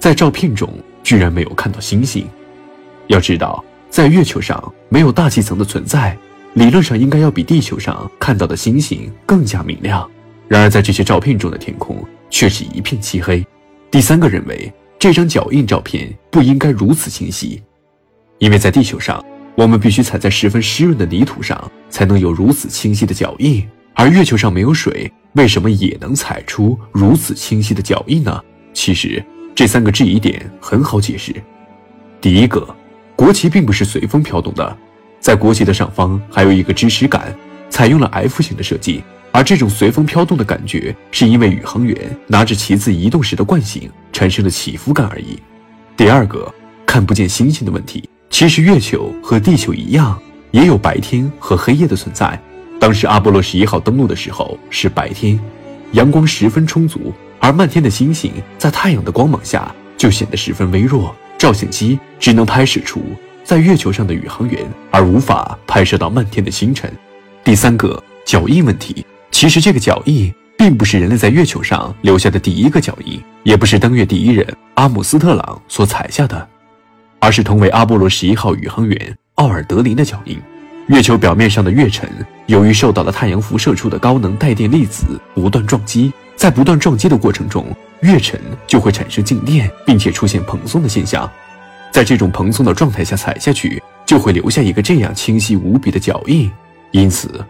在照片中居然没有看到星星。要知道，在月球上没有大气层的存在，理论上应该要比地球上看到的星星更加明亮。然而，在这些照片中的天空却是一片漆黑。第三个认为，这张脚印照片不应该如此清晰，因为在地球上，我们必须踩在十分湿润的泥土上，才能有如此清晰的脚印。而月球上没有水，为什么也能踩出如此清晰的脚印呢？其实，这三个质疑点很好解释。第一个，国旗并不是随风飘动的，在国旗的上方还有一个支持杆，采用了 F 型的设计。而这种随风飘动的感觉，是因为宇航员拿着旗子移动时的惯性产生的起伏感而已。第二个，看不见星星的问题，其实月球和地球一样，也有白天和黑夜的存在。当时阿波罗十一号登陆的时候是白天，阳光十分充足，而漫天的星星在太阳的光芒下就显得十分微弱，照相机只能拍摄出在月球上的宇航员，而无法拍摄到漫天的星辰。第三个脚印问题，其实这个脚印并不是人类在月球上留下的第一个脚印，也不是登月第一人阿姆斯特朗所踩下的，而是同为阿波罗十一号宇航员奥尔德林的脚印。月球表面上的月尘，由于受到了太阳辐射出的高能带电粒子不断撞击，在不断撞击的过程中，越沉就会产生静电，并且出现蓬松的现象。在这种蓬松的状态下踩下去，就会留下一个这样清晰无比的脚印。因此，